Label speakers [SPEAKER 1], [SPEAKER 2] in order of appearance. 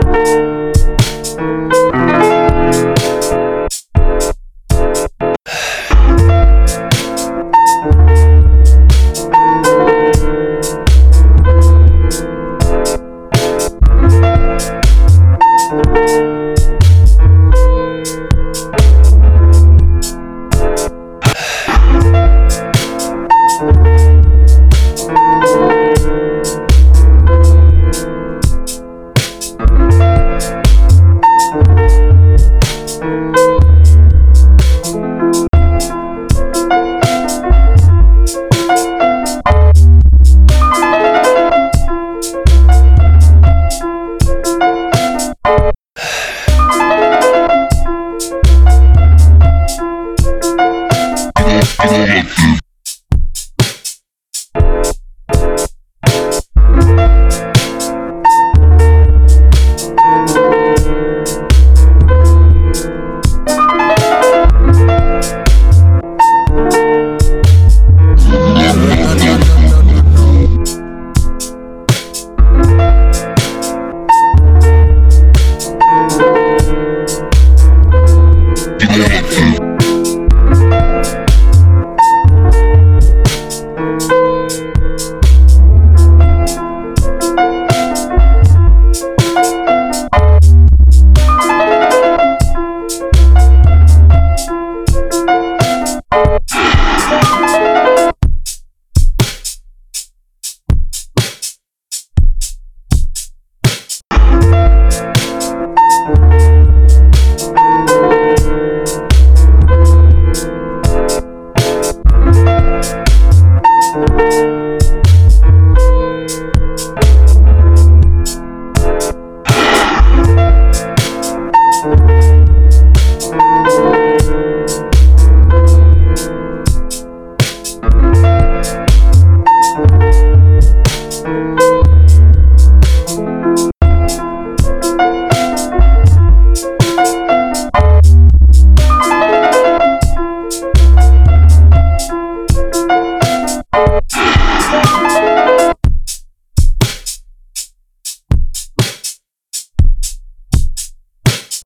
[SPEAKER 1] Thank you. Fala. É. Thank you.